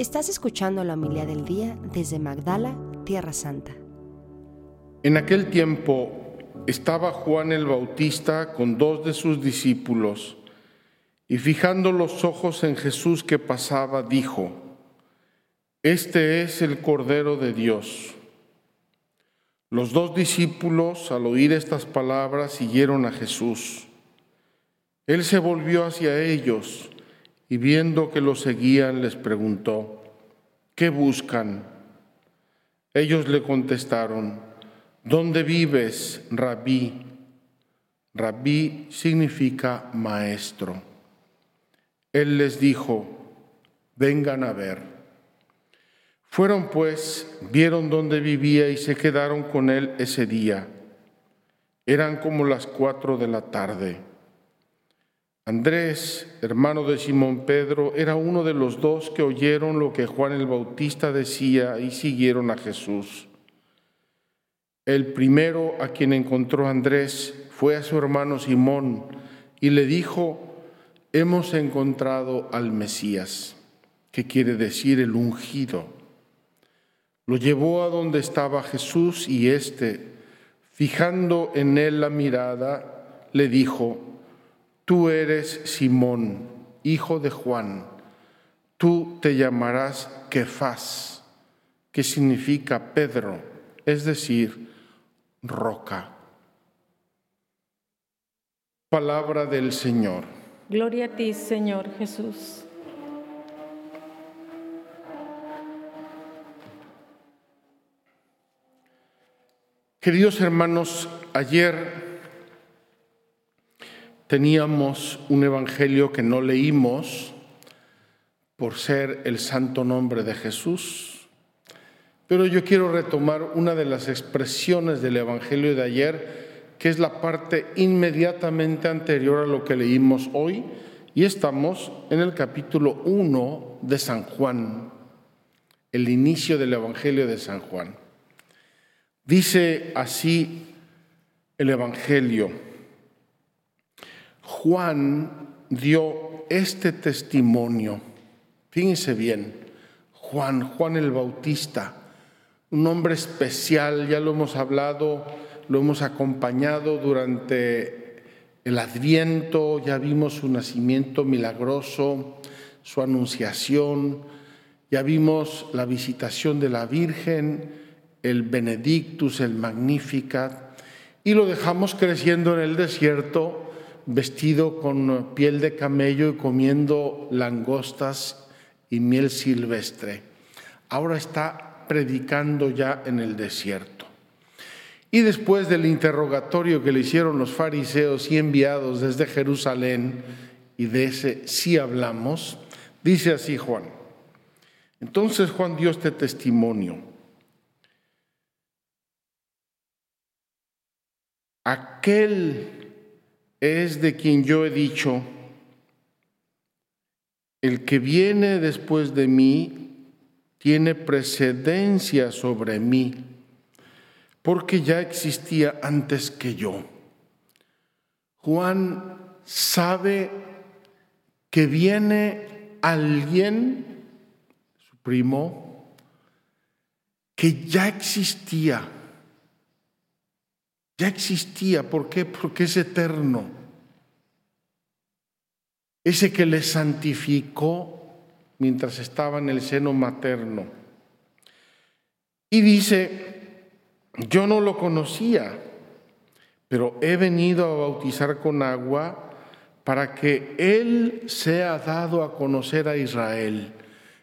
Estás escuchando la humildad del día desde Magdala, Tierra Santa. En aquel tiempo estaba Juan el Bautista con dos de sus discípulos y fijando los ojos en Jesús que pasaba, dijo, Este es el Cordero de Dios. Los dos discípulos, al oír estas palabras, siguieron a Jesús. Él se volvió hacia ellos y viendo que lo seguían, les preguntó, ¿qué buscan? Ellos le contestaron, ¿dónde vives, rabí? Rabí significa maestro. Él les dijo, vengan a ver. Fueron pues, vieron dónde vivía y se quedaron con él ese día. Eran como las cuatro de la tarde. Andrés, hermano de Simón Pedro, era uno de los dos que oyeron lo que Juan el Bautista decía y siguieron a Jesús. El primero a quien encontró Andrés fue a su hermano Simón y le dijo, hemos encontrado al Mesías, que quiere decir el ungido. Lo llevó a donde estaba Jesús y éste, fijando en él la mirada, le dijo, Tú eres Simón, hijo de Juan, tú te llamarás Kefas, que significa Pedro, es decir, roca. Palabra del Señor. Gloria a ti, Señor Jesús. Queridos hermanos, ayer teníamos un evangelio que no leímos por ser el santo nombre de Jesús, pero yo quiero retomar una de las expresiones del evangelio de ayer, que es la parte inmediatamente anterior a lo que leímos hoy, y estamos en el capítulo 1 de San Juan, el inicio del evangelio de San Juan. Dice así el Evangelio. Juan dio este testimonio. Fíjense bien, Juan, Juan el Bautista, un hombre especial, ya lo hemos hablado, lo hemos acompañado durante el adviento, ya vimos su nacimiento milagroso, su anunciación, ya vimos la visitación de la Virgen, el Benedictus, el Magnificat, y lo dejamos creciendo en el desierto, vestido con piel de camello y comiendo langostas y miel silvestre. Ahora está predicando ya en el desierto. Y después del interrogatorio que le hicieron los fariseos y enviados desde Jerusalén, y de ese sí hablamos, dice así Juan. Entonces Juan dio este testimonio. Aquel es de quien yo he dicho, el que viene después de mí tiene precedencia sobre mí, porque ya existía antes que yo. Juan sabe que viene alguien, su primo, que ya existía ya existía. ¿Por qué? Porque es eterno. Ese que le santificó mientras estaba en el seno materno. Y dice, yo no lo conocía, pero he venido a bautizar con agua para que Él sea dado a conocer a Israel.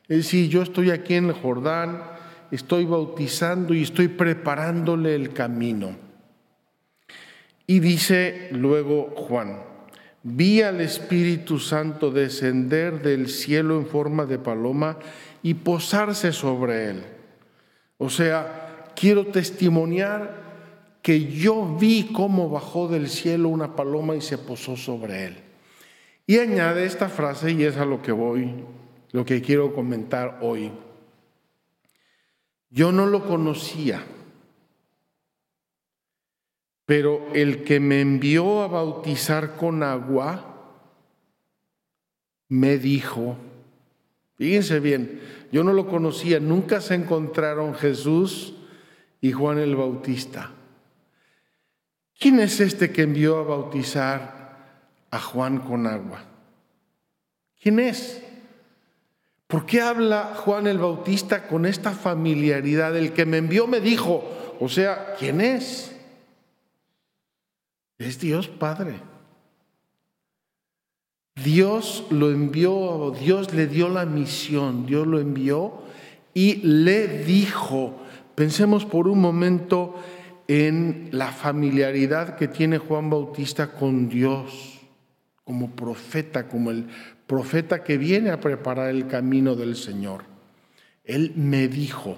Es decir, yo estoy aquí en el Jordán, estoy bautizando y estoy preparándole el camino. Y dice luego Juan, vi al Espíritu Santo descender del cielo en forma de paloma y posarse sobre él. O sea, quiero testimoniar que yo vi cómo bajó del cielo una paloma y se posó sobre él. Y añade esta frase, y es a lo que voy, lo que quiero comentar hoy. Yo no lo conocía pero el que me envió a bautizar con agua me dijo, Fíjense bien, yo no lo conocía, nunca se encontraron Jesús y Juan el Bautista. ¿Quién es este que envió a bautizar a Juan con agua? ¿Quién es? ¿Por qué habla Juan el Bautista con esta familiaridad? El que me envió me dijo, o sea, ¿quién es? Es Dios Padre. Dios lo envió, Dios le dio la misión, Dios lo envió y le dijo, pensemos por un momento en la familiaridad que tiene Juan Bautista con Dios, como profeta, como el profeta que viene a preparar el camino del Señor. Él me dijo,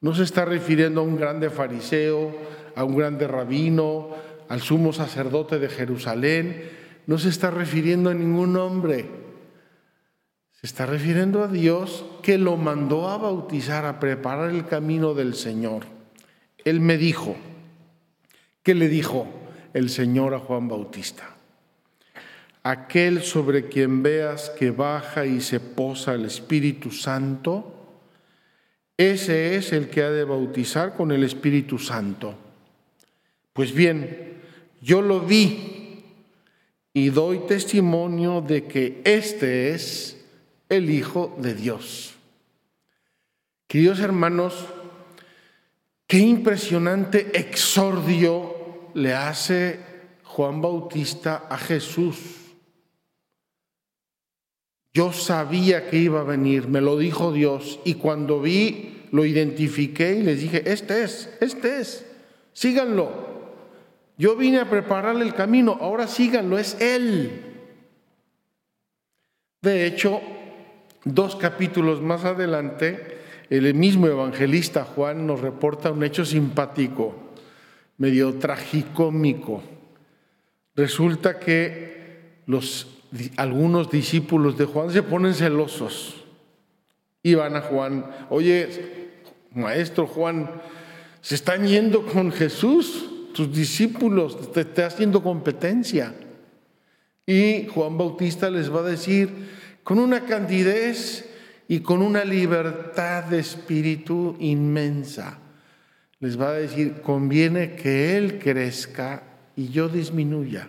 no se está refiriendo a un grande fariseo, a un grande rabino, al sumo sacerdote de Jerusalén, no se está refiriendo a ningún hombre, se está refiriendo a Dios que lo mandó a bautizar, a preparar el camino del Señor. Él me dijo, ¿qué le dijo el Señor a Juan Bautista? Aquel sobre quien veas que baja y se posa el Espíritu Santo, ese es el que ha de bautizar con el Espíritu Santo. Pues bien, yo lo vi y doy testimonio de que este es el Hijo de Dios. Queridos hermanos, qué impresionante exordio le hace Juan Bautista a Jesús. Yo sabía que iba a venir, me lo dijo Dios, y cuando vi, lo identifiqué y les dije, este es, este es, síganlo. Yo vine a prepararle el camino, ahora síganlo, es Él. De hecho, dos capítulos más adelante, el mismo evangelista Juan nos reporta un hecho simpático, medio tragicómico. Resulta que los, algunos discípulos de Juan se ponen celosos y van a Juan, oye, maestro Juan, se están yendo con Jesús tus discípulos, te está haciendo competencia. Y Juan Bautista les va a decir, con una candidez y con una libertad de espíritu inmensa, les va a decir, conviene que Él crezca y yo disminuya.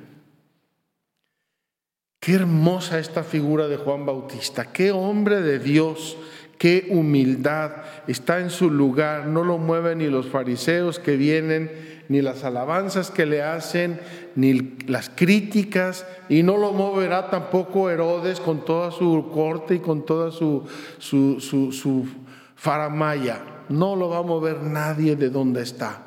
Qué hermosa esta figura de Juan Bautista, qué hombre de Dios qué humildad, está en su lugar, no lo mueven ni los fariseos que vienen, ni las alabanzas que le hacen, ni las críticas, y no lo moverá tampoco Herodes con toda su corte y con toda su, su, su, faramaya. No lo va a mover nadie de donde está.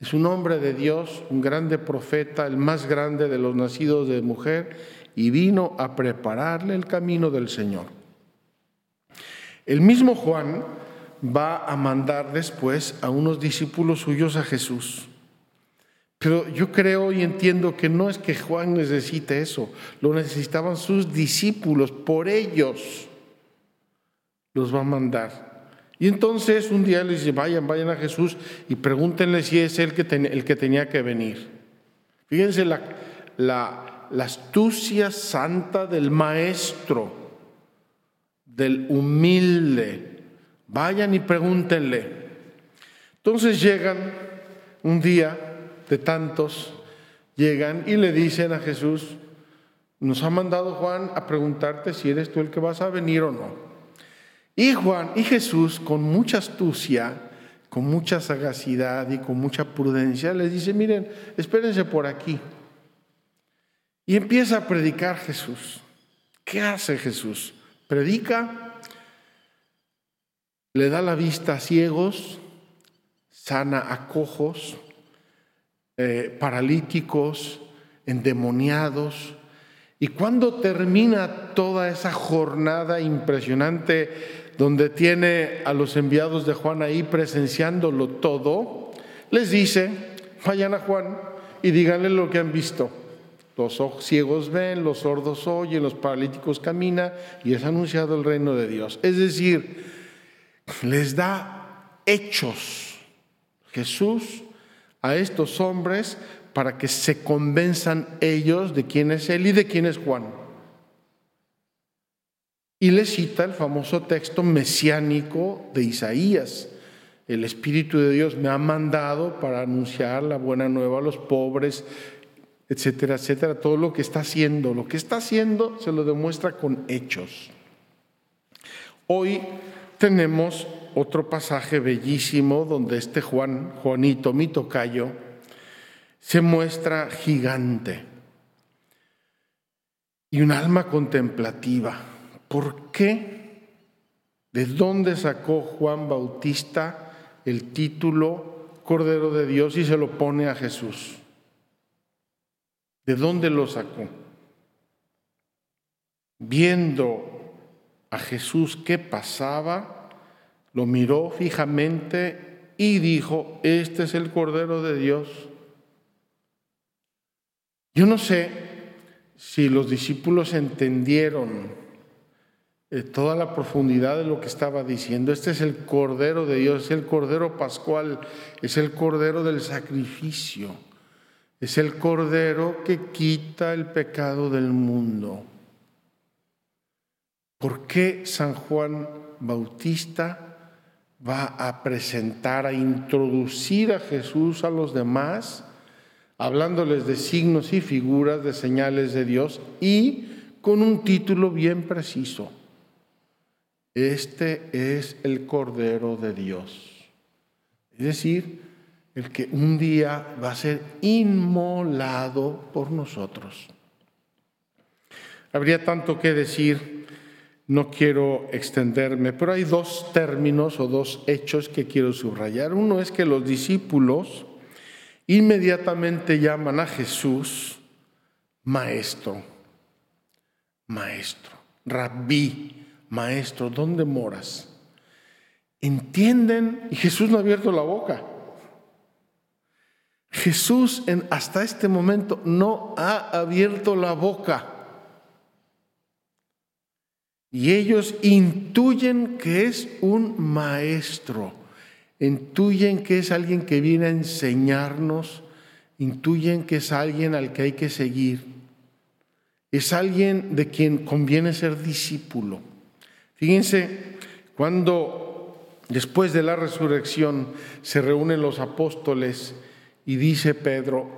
Es un hombre de Dios, un grande profeta, el más grande de los nacidos de mujer, y vino a prepararle el camino del Señor. El mismo Juan va a mandar después a unos discípulos suyos a Jesús. Pero yo creo y entiendo que no es que Juan necesite eso, lo necesitaban sus discípulos, por ellos los va a mandar. Y entonces un día les dice, vayan, vayan a Jesús y pregúntenle si es él que el que tenía que venir. Fíjense la, la, la astucia santa del maestro del humilde. Vayan y pregúntenle. Entonces llegan un día de tantos, llegan y le dicen a Jesús, nos ha mandado Juan a preguntarte si eres tú el que vas a venir o no. Y Juan y Jesús, con mucha astucia, con mucha sagacidad y con mucha prudencia, les dice, miren, espérense por aquí. Y empieza a predicar Jesús. ¿Qué hace Jesús? Predica, le da la vista a ciegos, sana a cojos, eh, paralíticos, endemoniados. Y cuando termina toda esa jornada impresionante donde tiene a los enviados de Juan ahí presenciándolo todo, les dice, vayan a Juan y díganle lo que han visto. Los ciegos ven, los sordos oyen, los paralíticos caminan y es anunciado el reino de Dios. Es decir, les da hechos Jesús a estos hombres para que se convenzan ellos de quién es Él y de quién es Juan. Y le cita el famoso texto mesiánico de Isaías. El Espíritu de Dios me ha mandado para anunciar la buena nueva a los pobres, etcétera, etcétera. Todo lo que está haciendo, lo que está haciendo se lo demuestra con hechos. Hoy tenemos otro pasaje bellísimo donde este Juan, Juanito, mi tocayo, se muestra gigante y un alma contemplativa. ¿Por qué? ¿De dónde sacó Juan Bautista el título Cordero de Dios y se lo pone a Jesús? ¿De dónde lo sacó? Viendo a Jesús qué pasaba, lo miró fijamente y dijo, este es el Cordero de Dios. Yo no sé si los discípulos entendieron eh, toda la profundidad de lo que estaba diciendo. Este es el Cordero de Dios, es el Cordero Pascual, es el Cordero del sacrificio, es el Cordero que quita el pecado del mundo. ¿Por qué San Juan Bautista va a presentar, a introducir a Jesús a los demás? hablándoles de signos y figuras, de señales de Dios y con un título bien preciso. Este es el Cordero de Dios. Es decir, el que un día va a ser inmolado por nosotros. Habría tanto que decir, no quiero extenderme, pero hay dos términos o dos hechos que quiero subrayar. Uno es que los discípulos, Inmediatamente llaman a Jesús maestro, maestro, rabí, maestro, ¿dónde moras? Entienden y Jesús no ha abierto la boca. Jesús en, hasta este momento no ha abierto la boca. Y ellos intuyen que es un maestro intuyen que es alguien que viene a enseñarnos, intuyen que es alguien al que hay que seguir, es alguien de quien conviene ser discípulo. Fíjense, cuando después de la resurrección se reúnen los apóstoles y dice Pedro,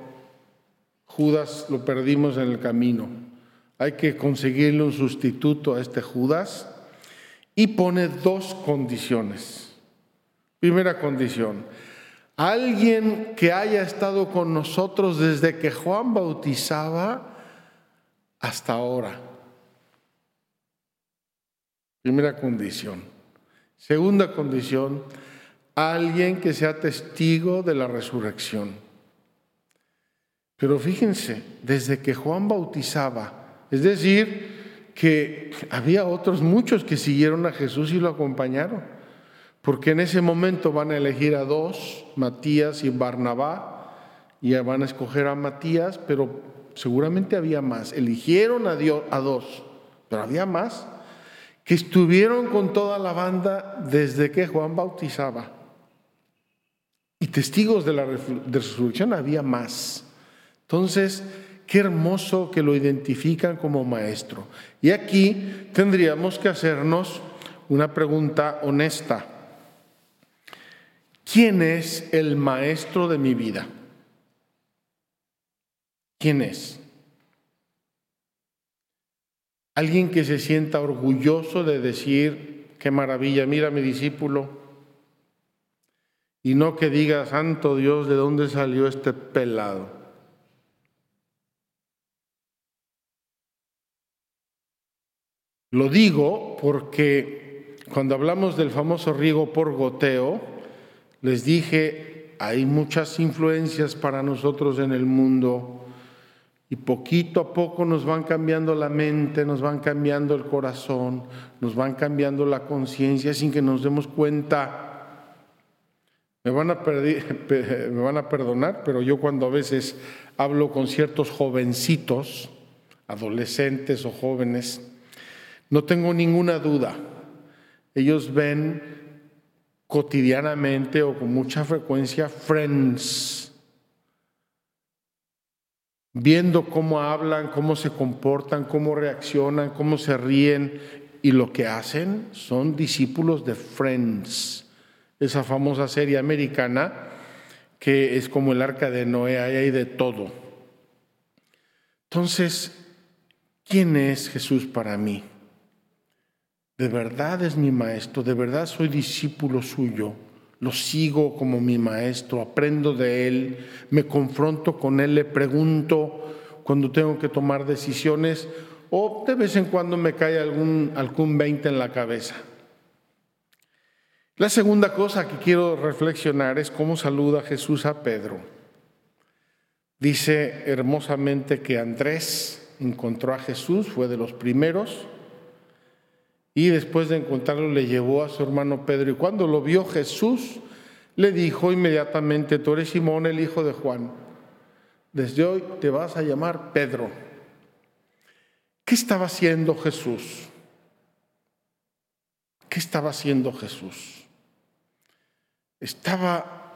Judas lo perdimos en el camino, hay que conseguirle un sustituto a este Judas y pone dos condiciones. Primera condición, alguien que haya estado con nosotros desde que Juan bautizaba hasta ahora. Primera condición. Segunda condición, alguien que sea testigo de la resurrección. Pero fíjense, desde que Juan bautizaba, es decir, que había otros muchos que siguieron a Jesús y lo acompañaron porque en ese momento van a elegir a dos, Matías y Barnabá, y van a escoger a Matías, pero seguramente había más. Eligieron a, a dos, pero había más, que estuvieron con toda la banda desde que Juan bautizaba. Y testigos de la resurrección había más. Entonces, qué hermoso que lo identifican como maestro. Y aquí tendríamos que hacernos una pregunta honesta. ¿Quién es el maestro de mi vida? ¿Quién es? Alguien que se sienta orgulloso de decir, qué maravilla, mira mi discípulo, y no que diga, santo Dios, ¿de dónde salió este pelado? Lo digo porque cuando hablamos del famoso riego por goteo, les dije, hay muchas influencias para nosotros en el mundo y poquito a poco nos van cambiando la mente, nos van cambiando el corazón, nos van cambiando la conciencia sin que nos demos cuenta. Me van, a me van a perdonar, pero yo cuando a veces hablo con ciertos jovencitos, adolescentes o jóvenes, no tengo ninguna duda. Ellos ven cotidianamente o con mucha frecuencia friends, viendo cómo hablan, cómo se comportan, cómo reaccionan, cómo se ríen y lo que hacen son discípulos de Friends, esa famosa serie americana que es como el arca de Noé, ahí hay de todo. Entonces, ¿quién es Jesús para mí? De verdad es mi maestro, de verdad soy discípulo suyo, lo sigo como mi maestro, aprendo de él, me confronto con él, le pregunto cuando tengo que tomar decisiones o de vez en cuando me cae algún, algún 20 en la cabeza. La segunda cosa que quiero reflexionar es cómo saluda Jesús a Pedro. Dice hermosamente que Andrés encontró a Jesús, fue de los primeros, y después de encontrarlo le llevó a su hermano Pedro. Y cuando lo vio Jesús, le dijo inmediatamente, tú eres Simón, el hijo de Juan, desde hoy te vas a llamar Pedro. ¿Qué estaba haciendo Jesús? ¿Qué estaba haciendo Jesús? Estaba,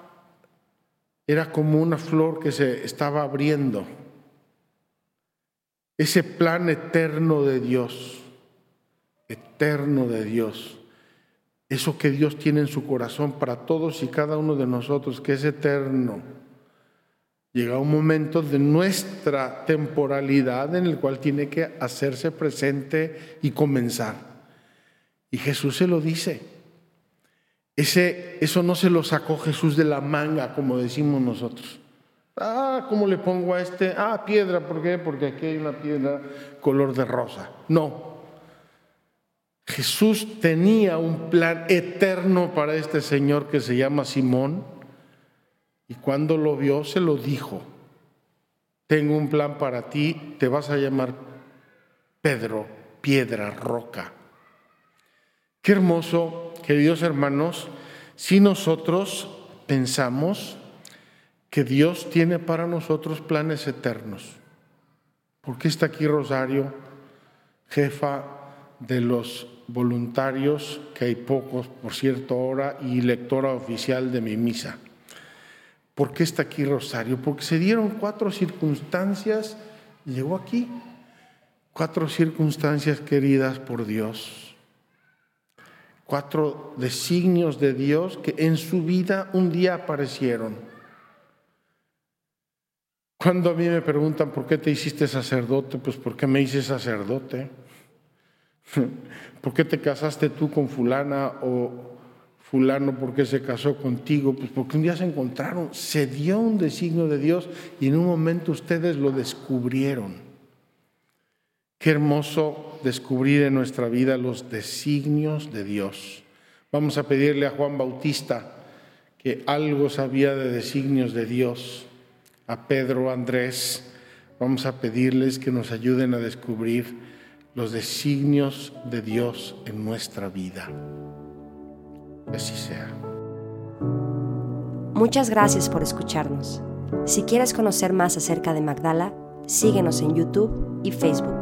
era como una flor que se estaba abriendo. Ese plan eterno de Dios, eterno de Dios. Eso que Dios tiene en su corazón para todos y cada uno de nosotros, que es eterno. Llega un momento de nuestra temporalidad en el cual tiene que hacerse presente y comenzar. Y Jesús se lo dice. Ese, eso no se lo sacó Jesús de la manga, como decimos nosotros. Ah, ¿cómo le pongo a este? Ah, piedra, ¿por qué? Porque aquí hay una piedra color de rosa. No. Jesús tenía un plan eterno para este señor que se llama Simón y cuando lo vio se lo dijo. Tengo un plan para ti, te vas a llamar Pedro, piedra, roca. Qué hermoso, queridos hermanos, si nosotros pensamos que Dios tiene para nosotros planes eternos. ¿Por qué está aquí Rosario, jefa de los voluntarios, que hay pocos, por cierto, ahora, y lectora oficial de mi misa? ¿Por qué está aquí Rosario? Porque se dieron cuatro circunstancias, llegó aquí, cuatro circunstancias queridas por Dios cuatro designios de Dios que en su vida un día aparecieron. Cuando a mí me preguntan por qué te hiciste sacerdote, pues porque me hice sacerdote. ¿Por qué te casaste tú con fulana o fulano por qué se casó contigo? Pues porque un día se encontraron, se dio un designio de Dios y en un momento ustedes lo descubrieron. Qué hermoso descubrir en nuestra vida los designios de Dios. Vamos a pedirle a Juan Bautista que algo sabía de designios de Dios. A Pedro, Andrés, vamos a pedirles que nos ayuden a descubrir los designios de Dios en nuestra vida. Así sea. Muchas gracias por escucharnos. Si quieres conocer más acerca de Magdala, síguenos en YouTube y Facebook.